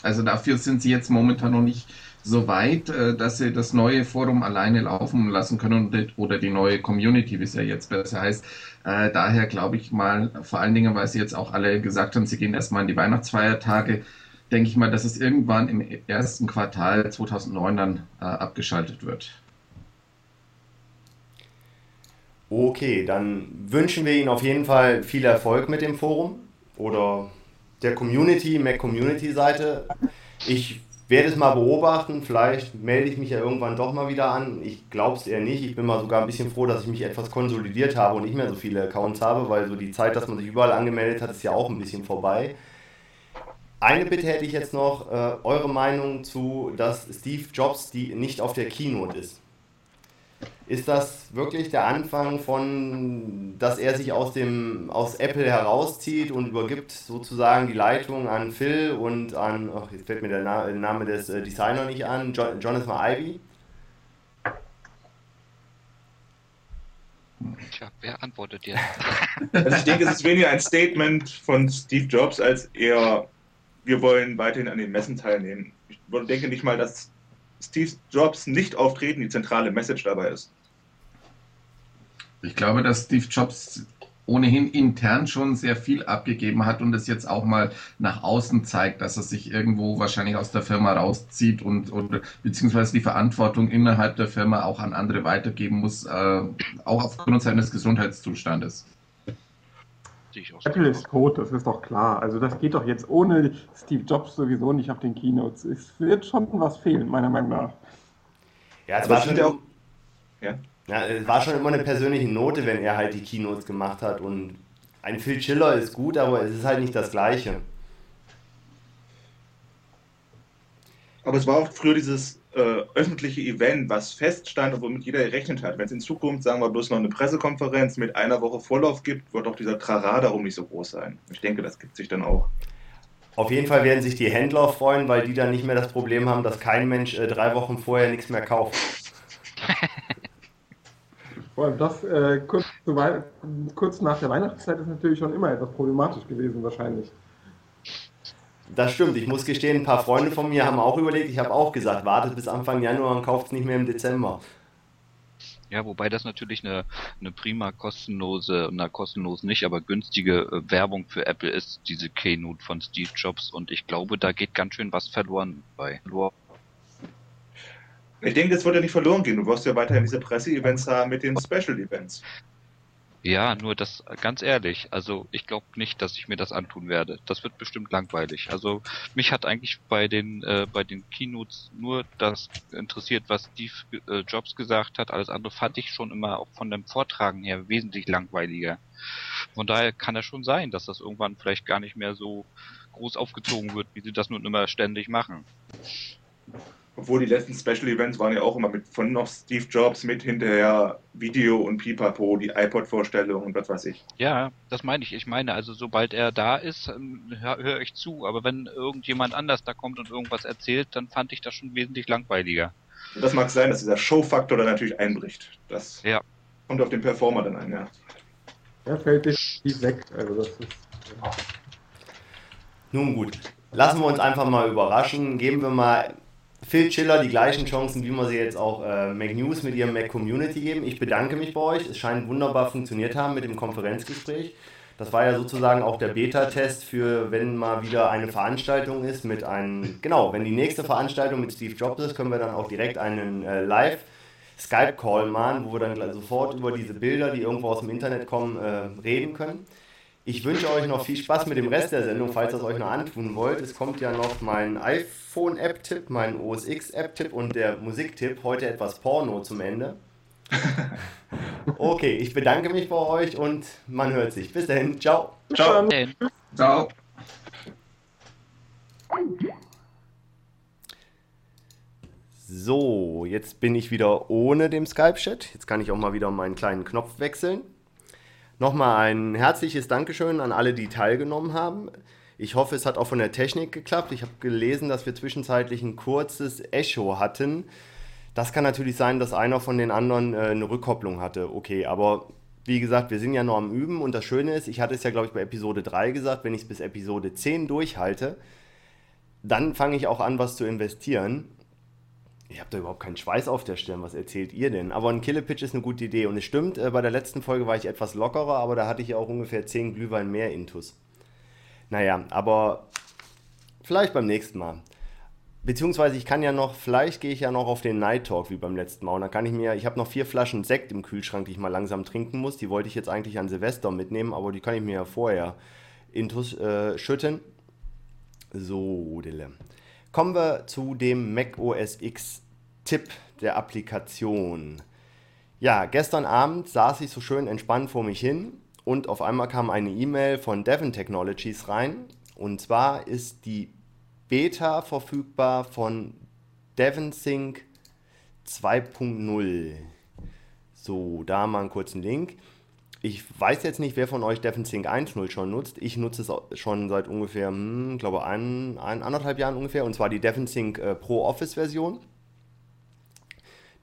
Also dafür sind sie jetzt momentan noch nicht so weit, äh, dass sie das neue Forum alleine laufen lassen können oder die neue Community, wie es ja jetzt besser heißt. Äh, daher glaube ich mal, vor allen Dingen, weil sie jetzt auch alle gesagt haben, sie gehen erstmal in die Weihnachtsfeiertage, denke ich mal, dass es irgendwann im ersten Quartal 2009 dann äh, abgeschaltet wird. Okay, dann wünschen wir Ihnen auf jeden Fall viel Erfolg mit dem Forum oder der Community, Mac Community Seite. Ich werde es mal beobachten. Vielleicht melde ich mich ja irgendwann doch mal wieder an. Ich glaube es eher nicht. Ich bin mal sogar ein bisschen froh, dass ich mich etwas konsolidiert habe und nicht mehr so viele Accounts habe, weil so die Zeit, dass man sich überall angemeldet hat, ist ja auch ein bisschen vorbei. Eine Bitte hätte ich jetzt noch, äh, eure Meinung zu, dass Steve Jobs die nicht auf der Keynote ist. Ist das wirklich der Anfang von, dass er sich aus, dem, aus Apple herauszieht und übergibt sozusagen die Leitung an Phil und an, ach, jetzt fällt mir der Name des äh, Designers nicht an, Jonathan Ivy? Tja, wer antwortet dir? Also ich denke, es ist weniger ein Statement von Steve Jobs als eher, wir wollen weiterhin an den Messen teilnehmen. Ich denke nicht mal, dass Steve Jobs nicht auftreten die zentrale Message dabei ist. Ich glaube, dass Steve Jobs ohnehin intern schon sehr viel abgegeben hat und es jetzt auch mal nach außen zeigt, dass er sich irgendwo wahrscheinlich aus der Firma rauszieht und oder beziehungsweise die Verantwortung innerhalb der Firma auch an andere weitergeben muss, äh, auch aufgrund seines Gesundheitszustandes. Apple ist tot, das ist doch klar. Also das geht doch jetzt ohne Steve Jobs sowieso nicht auf den Keynotes. Es wird schon was fehlen, meiner Meinung nach. Ja, es war schon auch. Ja. Ja, es war schon immer eine persönliche Note, wenn er halt die Keynotes gemacht hat. Und ein Phil Chiller ist gut, aber es ist halt nicht das Gleiche. Aber es war auch früher dieses äh, öffentliche Event, was feststand und womit jeder gerechnet hat. Wenn es in Zukunft, sagen wir, bloß noch eine Pressekonferenz mit einer Woche Vorlauf gibt, wird auch dieser Trara darum nicht so groß sein. Ich denke, das gibt sich dann auch. Auf jeden Fall werden sich die Händler freuen, weil die dann nicht mehr das Problem haben, dass kein Mensch äh, drei Wochen vorher nichts mehr kauft. Vor allem das äh, kurz, kurz, nach der Weihnachtszeit ist natürlich schon immer etwas problematisch gewesen, wahrscheinlich. Das stimmt. Ich muss gestehen, ein paar Freunde von mir haben auch überlegt. Ich habe auch gesagt, wartet bis Anfang Januar und kauft es nicht mehr im Dezember. Ja, wobei das natürlich eine, eine prima kostenlose, na kostenlos nicht, aber günstige äh, Werbung für Apple ist, diese Keynote von Steve Jobs. Und ich glaube, da geht ganz schön was verloren bei. Ich denke, es wird ja nicht verloren gehen. Du wirst ja weiterhin diese Presse-Events haben mit den Special-Events. Ja, nur das, ganz ehrlich, also ich glaube nicht, dass ich mir das antun werde. Das wird bestimmt langweilig. Also mich hat eigentlich bei den äh, bei den Keynotes nur das interessiert, was Steve äh, Jobs gesagt hat. Alles andere fand ich schon immer auch von dem Vortragen her wesentlich langweiliger. Von daher kann es schon sein, dass das irgendwann vielleicht gar nicht mehr so groß aufgezogen wird, wie sie das nun immer ständig machen. Obwohl die letzten Special Events waren ja auch immer mit von noch Steve Jobs mit hinterher Video und Pipapo, die iPod-Vorstellung und was weiß ich. Ja, das meine ich. Ich meine, also sobald er da ist, ähm, höre hör ich zu. Aber wenn irgendjemand anders da kommt und irgendwas erzählt, dann fand ich das schon wesentlich langweiliger. Das mag sein, dass dieser Show-Faktor dann natürlich einbricht. Das Ja. kommt auf den Performer dann ein, ja. Er fällt definitiv weg. Also das ist. ja. Nun gut, lassen wir uns einfach mal überraschen. Geben wir mal Phil Chiller die gleichen Chancen, wie wir sie jetzt auch äh, Mac News mit ihrem Mac Community geben. Ich bedanke mich bei euch. Es scheint wunderbar funktioniert haben mit dem Konferenzgespräch. Das war ja sozusagen auch der Beta-Test für, wenn mal wieder eine Veranstaltung ist mit einem, genau, wenn die nächste Veranstaltung mit Steve Jobs ist, können wir dann auch direkt einen äh, Live Skype-Call machen, wo wir dann sofort über diese Bilder, die irgendwo aus dem Internet kommen, äh, reden können. Ich wünsche euch noch viel Spaß mit dem Rest der Sendung, falls ihr es euch noch antun wollt. Es kommt ja noch mein iPhone-App-Tipp, mein OS X-App-Tipp und der Musiktipp. Heute etwas Porno zum Ende. Okay, ich bedanke mich bei euch und man hört sich. Bis dahin, ciao. Ciao. Ciao. So, jetzt bin ich wieder ohne dem Skype-Chat. Jetzt kann ich auch mal wieder meinen kleinen Knopf wechseln. Nochmal ein herzliches Dankeschön an alle, die teilgenommen haben. Ich hoffe, es hat auch von der Technik geklappt. Ich habe gelesen, dass wir zwischenzeitlich ein kurzes Echo hatten. Das kann natürlich sein, dass einer von den anderen äh, eine Rückkopplung hatte. Okay, aber wie gesagt, wir sind ja noch am Üben und das Schöne ist, ich hatte es ja, glaube ich, bei Episode 3 gesagt, wenn ich es bis Episode 10 durchhalte, dann fange ich auch an, was zu investieren. Ich habe da überhaupt keinen Schweiß auf der Stirn. Was erzählt ihr denn? Aber ein Killepitch ist eine gute Idee. Und es stimmt, äh, bei der letzten Folge war ich etwas lockerer, aber da hatte ich auch ungefähr 10 Glühwein mehr Intus. Naja, aber vielleicht beim nächsten Mal. Beziehungsweise ich kann ja noch, vielleicht gehe ich ja noch auf den Night Talk wie beim letzten Mal. Und dann kann ich mir, ich habe noch vier Flaschen Sekt im Kühlschrank, die ich mal langsam trinken muss. Die wollte ich jetzt eigentlich an Silvester mitnehmen, aber die kann ich mir ja vorher Intus äh, schütten. So, Dille. Kommen wir zu dem Mac OS X Tipp der Applikation. Ja, gestern Abend saß ich so schön entspannt vor mich hin und auf einmal kam eine E-Mail von Devon Technologies rein. Und zwar ist die Beta verfügbar von DevonSync 2.0. So, da mal einen kurzen Link. Ich weiß jetzt nicht, wer von euch DevonSync 1.0 schon nutzt. Ich nutze es schon seit ungefähr, hm, glaube ein, ein, anderthalb Jahren ungefähr. Und zwar die DevonSync äh, Pro Office Version,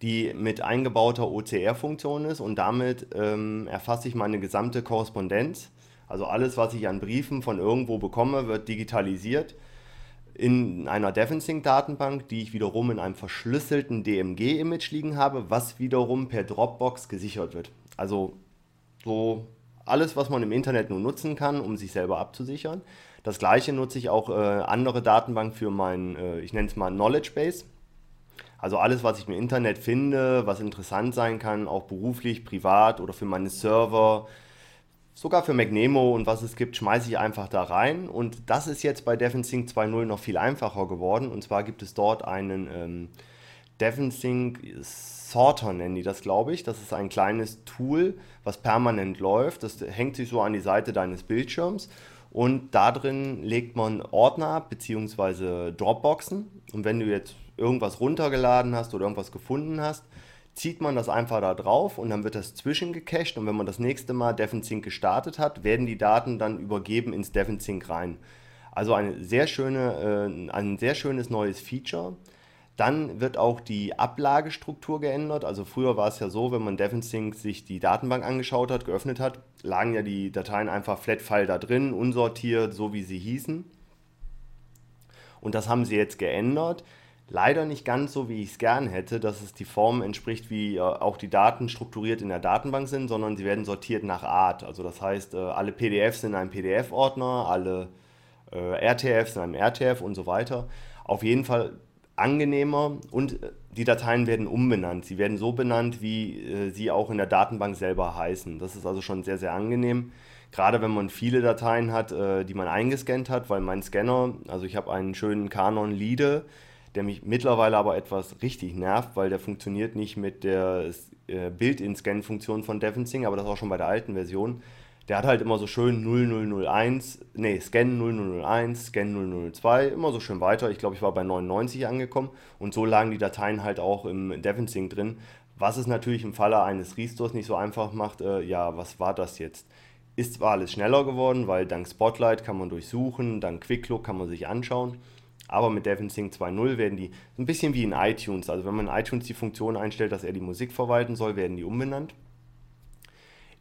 die mit eingebauter OCR-Funktion ist. Und damit ähm, erfasse ich meine gesamte Korrespondenz. Also alles, was ich an Briefen von irgendwo bekomme, wird digitalisiert in einer DevonSync-Datenbank, die ich wiederum in einem verschlüsselten DMG-Image liegen habe, was wiederum per Dropbox gesichert wird. Also so alles, was man im Internet nur nutzen kann, um sich selber abzusichern. Das gleiche nutze ich auch äh, andere Datenbank für mein, äh, ich nenne es mal Knowledge Base. Also alles, was ich im Internet finde, was interessant sein kann, auch beruflich, privat oder für meine Server, sogar für McNemo und was es gibt, schmeiße ich einfach da rein. Und das ist jetzt bei DevonSync 2.0 noch viel einfacher geworden. Und zwar gibt es dort einen ähm, DevonSync Sorter, nennen die das, glaube ich. Das ist ein kleines Tool, was permanent läuft. Das hängt sich so an die Seite deines Bildschirms. Und da drin legt man Ordner ab, beziehungsweise Dropboxen. Und wenn du jetzt irgendwas runtergeladen hast oder irgendwas gefunden hast, zieht man das einfach da drauf und dann wird das zwischengecached und wenn man das nächste Mal DevonSync gestartet hat, werden die Daten dann übergeben ins DevonSync rein. Also eine sehr schöne, äh, ein sehr schönes neues Feature. Dann wird auch die Ablagestruktur geändert. Also früher war es ja so, wenn man DevonSync sich die Datenbank angeschaut hat, geöffnet hat, lagen ja die Dateien einfach Flat-File da drin, unsortiert, so wie sie hießen. Und das haben sie jetzt geändert. Leider nicht ganz so, wie ich es gern hätte, dass es die Form entspricht, wie äh, auch die Daten strukturiert in der Datenbank sind, sondern sie werden sortiert nach Art. Also das heißt, äh, alle PDFs in einem PDF-Ordner, alle äh, RTFs in einem RTF und so weiter. Auf jeden Fall angenehmer und äh, die Dateien werden umbenannt. Sie werden so benannt, wie äh, sie auch in der Datenbank selber heißen. Das ist also schon sehr, sehr angenehm. Gerade wenn man viele Dateien hat, äh, die man eingescannt hat, weil mein Scanner, also ich habe einen schönen Canon Lide, der mich mittlerweile aber etwas richtig nervt, weil der funktioniert nicht mit der äh, Build-in-Scan-Funktion von DevonSync, aber das auch schon bei der alten Version. Der hat halt immer so schön 0001, nee, Scan 0001, Scan 002, immer so schön weiter. Ich glaube, ich war bei 99 angekommen und so lagen die Dateien halt auch im DevonSync drin. Was es natürlich im Falle eines Restores nicht so einfach macht, äh, ja, was war das jetzt? Ist zwar alles schneller geworden, weil dank Spotlight kann man durchsuchen, dank QuickLook kann man sich anschauen, aber mit DevonSync 2.0 werden die ein bisschen wie in iTunes. Also wenn man in iTunes die Funktion einstellt, dass er die Musik verwalten soll, werden die umbenannt.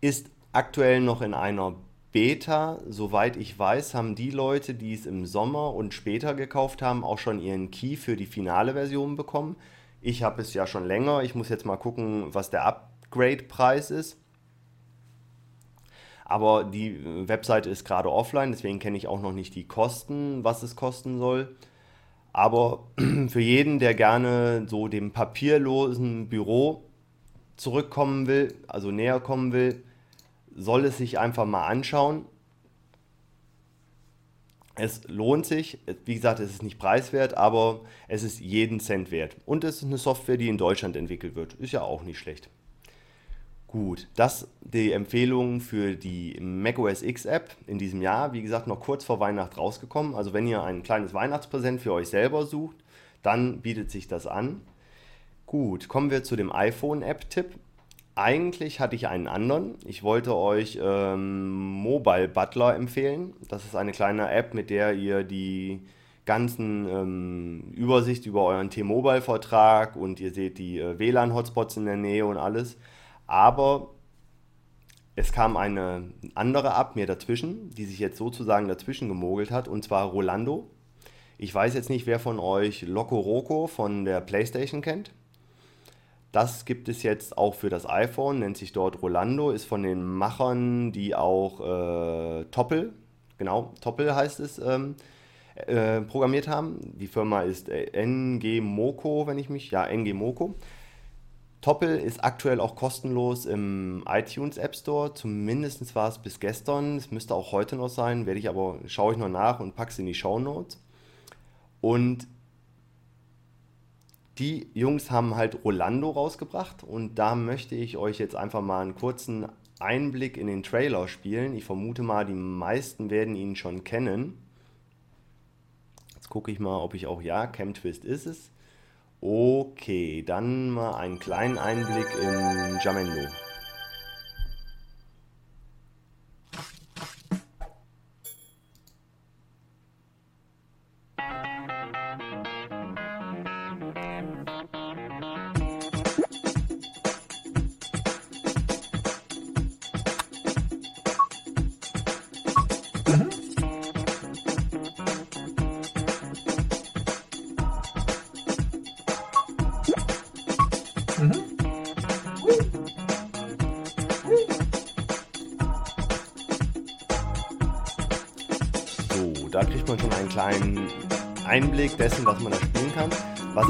Ist aktuell noch in einer Beta. Soweit ich weiß, haben die Leute, die es im Sommer und später gekauft haben, auch schon ihren Key für die finale Version bekommen. Ich habe es ja schon länger. Ich muss jetzt mal gucken, was der Upgrade-Preis ist. Aber die Webseite ist gerade offline, deswegen kenne ich auch noch nicht die Kosten, was es kosten soll. Aber für jeden, der gerne so dem papierlosen Büro zurückkommen will, also näher kommen will, soll es sich einfach mal anschauen. Es lohnt sich. Wie gesagt, es ist nicht preiswert, aber es ist jeden Cent wert. Und es ist eine Software, die in Deutschland entwickelt wird. Ist ja auch nicht schlecht. Gut, das die Empfehlung für die macOS X App in diesem Jahr. Wie gesagt, noch kurz vor Weihnachten rausgekommen. Also wenn ihr ein kleines Weihnachtspräsent für euch selber sucht, dann bietet sich das an. Gut, kommen wir zu dem iPhone App-Tipp. Eigentlich hatte ich einen anderen. Ich wollte euch ähm, Mobile Butler empfehlen. Das ist eine kleine App, mit der ihr die ganzen ähm, Übersicht über euren T-Mobile-Vertrag und ihr seht die äh, WLAN-Hotspots in der Nähe und alles. Aber es kam eine andere App mir dazwischen, die sich jetzt sozusagen dazwischen gemogelt hat, und zwar Rolando. Ich weiß jetzt nicht, wer von euch Loco Roco von der PlayStation kennt. Das gibt es jetzt auch für das iPhone, nennt sich dort Rolando, ist von den Machern, die auch äh, Toppel, genau, Toppel heißt es, ähm, äh, programmiert haben. Die Firma ist äh, NG Moco, wenn ich mich, ja, NG Moco. Toppel ist aktuell auch kostenlos im iTunes App Store. Zumindest war es bis gestern. Es müsste auch heute noch sein. Werde ich aber, schaue ich noch nach und packe es in die Show Notes. Und die Jungs haben halt Rolando rausgebracht und da möchte ich euch jetzt einfach mal einen kurzen Einblick in den Trailer spielen. Ich vermute mal, die meisten werden ihn schon kennen. Jetzt gucke ich mal, ob ich auch ja, Chemtwist ist es. Okay, dann mal einen kleinen Einblick in Jamendo.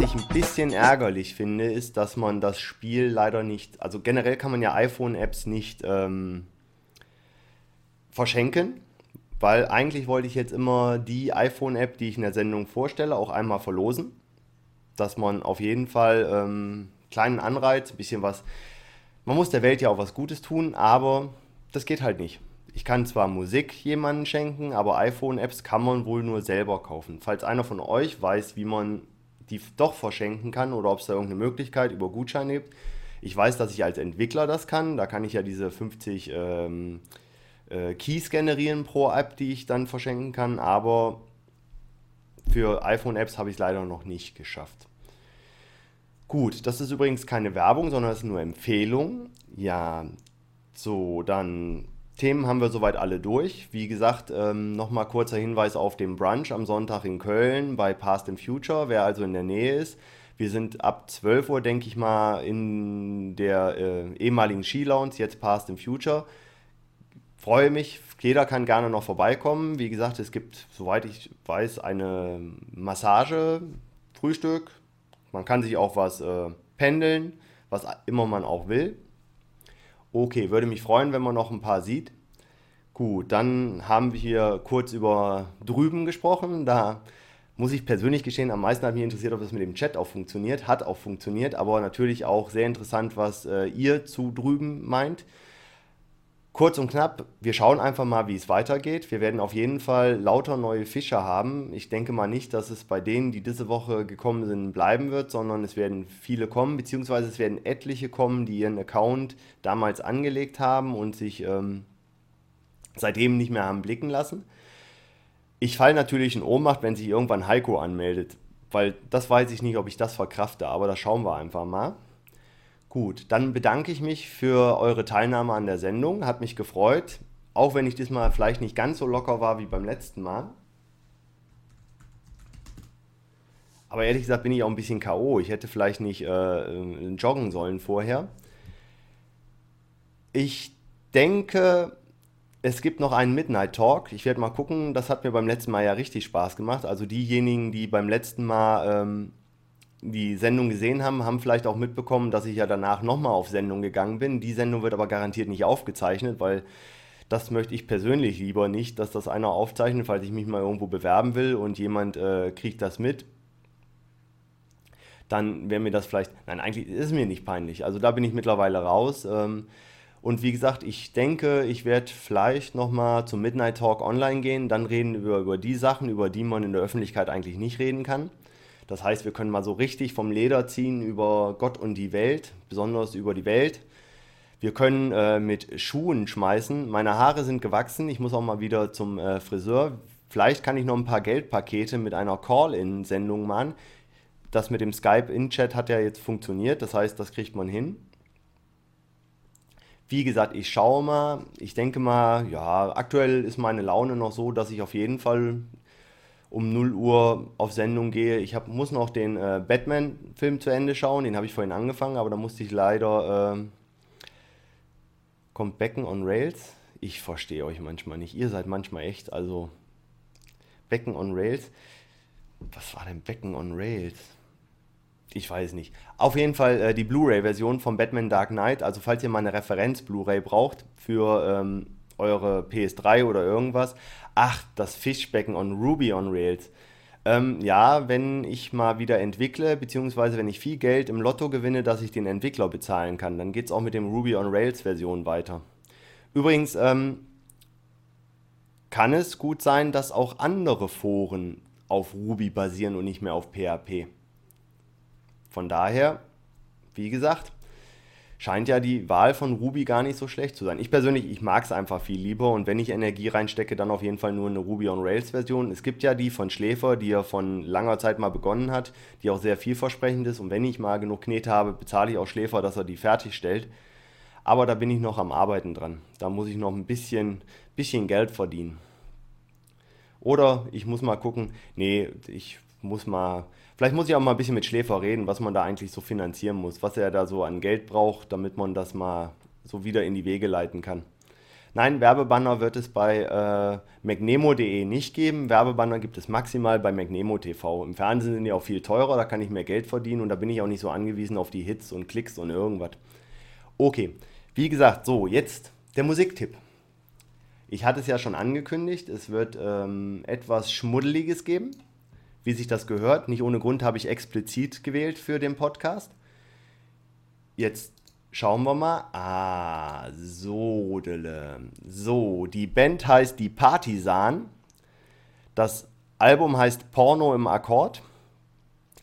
Ich ein bisschen ärgerlich finde, ist, dass man das Spiel leider nicht, also generell kann man ja iPhone-Apps nicht ähm, verschenken, weil eigentlich wollte ich jetzt immer die iPhone-App, die ich in der Sendung vorstelle, auch einmal verlosen, dass man auf jeden Fall ähm, kleinen Anreiz, ein bisschen was, man muss der Welt ja auch was Gutes tun, aber das geht halt nicht. Ich kann zwar Musik jemandem schenken, aber iPhone-Apps kann man wohl nur selber kaufen. Falls einer von euch weiß, wie man die doch verschenken kann oder ob es da irgendeine Möglichkeit über Gutscheine gibt. Ich weiß, dass ich als Entwickler das kann. Da kann ich ja diese 50 ähm, äh, Keys generieren pro App, die ich dann verschenken kann. Aber für iPhone-Apps habe ich es leider noch nicht geschafft. Gut, das ist übrigens keine Werbung, sondern es ist nur Empfehlung. Ja, so, dann Themen haben wir soweit alle durch. Wie gesagt, ähm, nochmal kurzer Hinweis auf den Brunch am Sonntag in Köln bei Past and Future, wer also in der Nähe ist. Wir sind ab 12 Uhr, denke ich mal, in der äh, ehemaligen Skilounge, jetzt Past and Future. Freue mich, jeder kann gerne noch vorbeikommen. Wie gesagt, es gibt, soweit ich weiß, eine Massage, Frühstück. Man kann sich auch was äh, pendeln, was immer man auch will. Okay, würde mich freuen, wenn man noch ein paar sieht. Gut, dann haben wir hier kurz über drüben gesprochen. Da muss ich persönlich gestehen, am meisten hat mich interessiert, ob das mit dem Chat auch funktioniert. Hat auch funktioniert, aber natürlich auch sehr interessant, was äh, ihr zu drüben meint. Kurz und knapp, wir schauen einfach mal, wie es weitergeht. Wir werden auf jeden Fall lauter neue Fischer haben. Ich denke mal nicht, dass es bei denen, die diese Woche gekommen sind, bleiben wird, sondern es werden viele kommen, beziehungsweise es werden etliche kommen, die ihren Account damals angelegt haben und sich ähm, seitdem nicht mehr haben blicken lassen. Ich falle natürlich in Ohnmacht, wenn sich irgendwann Heiko anmeldet, weil das weiß ich nicht, ob ich das verkrafte, aber da schauen wir einfach mal. Gut, dann bedanke ich mich für eure Teilnahme an der Sendung. Hat mich gefreut, auch wenn ich diesmal vielleicht nicht ganz so locker war wie beim letzten Mal. Aber ehrlich gesagt bin ich auch ein bisschen K.O. Ich hätte vielleicht nicht äh, joggen sollen vorher. Ich denke, es gibt noch einen Midnight Talk. Ich werde mal gucken. Das hat mir beim letzten Mal ja richtig Spaß gemacht. Also diejenigen, die beim letzten Mal ähm, die Sendung gesehen haben, haben vielleicht auch mitbekommen, dass ich ja danach nochmal auf Sendung gegangen bin. Die Sendung wird aber garantiert nicht aufgezeichnet, weil das möchte ich persönlich lieber nicht, dass das einer aufzeichnet, falls ich mich mal irgendwo bewerben will und jemand äh, kriegt das mit. Dann wäre mir das vielleicht, nein, eigentlich ist es mir nicht peinlich. Also da bin ich mittlerweile raus. Ähm, und wie gesagt, ich denke, ich werde vielleicht nochmal zum Midnight Talk online gehen, dann reden wir über die Sachen, über die man in der Öffentlichkeit eigentlich nicht reden kann. Das heißt, wir können mal so richtig vom Leder ziehen über Gott und die Welt, besonders über die Welt. Wir können äh, mit Schuhen schmeißen. Meine Haare sind gewachsen. Ich muss auch mal wieder zum äh, Friseur. Vielleicht kann ich noch ein paar Geldpakete mit einer Call-In-Sendung machen. Das mit dem Skype-In-Chat hat ja jetzt funktioniert. Das heißt, das kriegt man hin. Wie gesagt, ich schaue mal. Ich denke mal, ja, aktuell ist meine Laune noch so, dass ich auf jeden Fall um 0 Uhr auf Sendung gehe. Ich hab, muss noch den äh, Batman-Film zu Ende schauen, den habe ich vorhin angefangen, aber da musste ich leider. Äh, kommt Becken on Rails? Ich verstehe euch manchmal nicht. Ihr seid manchmal echt, also. Becken on Rails? Was war denn Becken on Rails? Ich weiß nicht. Auf jeden Fall äh, die Blu-ray-Version von Batman Dark Knight. Also, falls ihr mal eine Referenz-Blu-ray braucht für ähm, eure PS3 oder irgendwas, ach, das Fischbecken on Ruby on Rails. Ähm, ja, wenn ich mal wieder entwickle, beziehungsweise wenn ich viel Geld im Lotto gewinne, dass ich den Entwickler bezahlen kann, dann geht es auch mit dem Ruby on Rails Version weiter. Übrigens ähm, kann es gut sein, dass auch andere Foren auf Ruby basieren und nicht mehr auf PHP. Von daher, wie gesagt, scheint ja die Wahl von Ruby gar nicht so schlecht zu sein. Ich persönlich, ich mag es einfach viel lieber und wenn ich Energie reinstecke, dann auf jeden Fall nur eine Ruby on Rails Version. Es gibt ja die von Schläfer, die er von langer Zeit mal begonnen hat, die auch sehr vielversprechend ist und wenn ich mal genug Knete habe, bezahle ich auch Schläfer, dass er die fertigstellt. Aber da bin ich noch am Arbeiten dran. Da muss ich noch ein bisschen, bisschen Geld verdienen. Oder ich muss mal gucken, nee, ich muss mal Vielleicht muss ich auch mal ein bisschen mit Schläfer reden, was man da eigentlich so finanzieren muss, was er da so an Geld braucht, damit man das mal so wieder in die Wege leiten kann. Nein, Werbebanner wird es bei äh, magnemo.de nicht geben. Werbebanner gibt es maximal bei Magnemo TV. Im Fernsehen sind die auch viel teurer, da kann ich mehr Geld verdienen und da bin ich auch nicht so angewiesen auf die Hits und Klicks und irgendwas. Okay, wie gesagt, so, jetzt der Musiktipp. Ich hatte es ja schon angekündigt, es wird ähm, etwas Schmuddeliges geben wie sich das gehört. Nicht ohne Grund habe ich explizit gewählt für den Podcast. Jetzt schauen wir mal. Ah, so, so, die Band heißt die Partisan. Das Album heißt Porno im Akkord.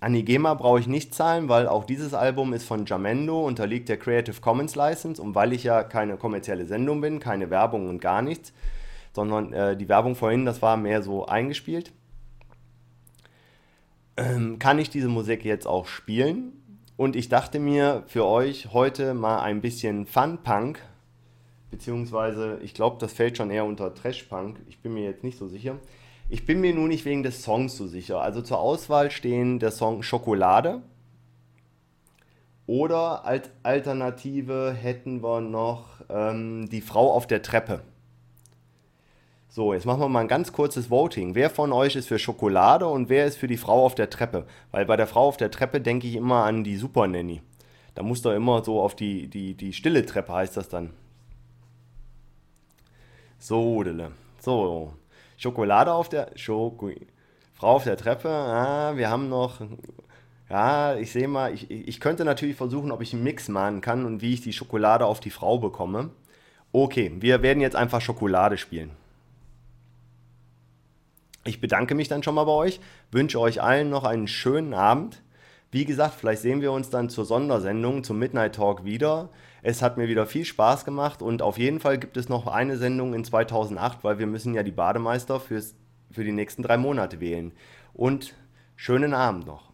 An die GEMA brauche ich nicht zahlen, weil auch dieses Album ist von Jamendo, unterliegt der Creative Commons License und weil ich ja keine kommerzielle Sendung bin, keine Werbung und gar nichts, sondern äh, die Werbung vorhin, das war mehr so eingespielt ähm, kann ich diese Musik jetzt auch spielen. Und ich dachte mir für euch heute mal ein bisschen Fun-Punk, beziehungsweise ich glaube, das fällt schon eher unter Trash-Punk. Ich bin mir jetzt nicht so sicher. Ich bin mir nur nicht wegen des Songs so sicher. Also zur Auswahl stehen der Song Schokolade. Oder als Alternative hätten wir noch ähm, Die Frau auf der Treppe. So, jetzt machen wir mal ein ganz kurzes Voting. Wer von euch ist für Schokolade und wer ist für die Frau auf der Treppe? Weil bei der Frau auf der Treppe denke ich immer an die Super Nanny. Da muss doch immer so auf die, die, die stille Treppe, heißt das dann. So, so. Schokolade auf der. Schoko Frau auf der Treppe. Ah, wir haben noch. Ja, ich sehe mal, ich, ich könnte natürlich versuchen, ob ich einen Mix machen kann und wie ich die Schokolade auf die Frau bekomme. Okay, wir werden jetzt einfach Schokolade spielen. Ich bedanke mich dann schon mal bei euch, wünsche euch allen noch einen schönen Abend. Wie gesagt, vielleicht sehen wir uns dann zur Sondersendung, zum Midnight Talk wieder. Es hat mir wieder viel Spaß gemacht und auf jeden Fall gibt es noch eine Sendung in 2008, weil wir müssen ja die Bademeister fürs, für die nächsten drei Monate wählen. Und schönen Abend noch.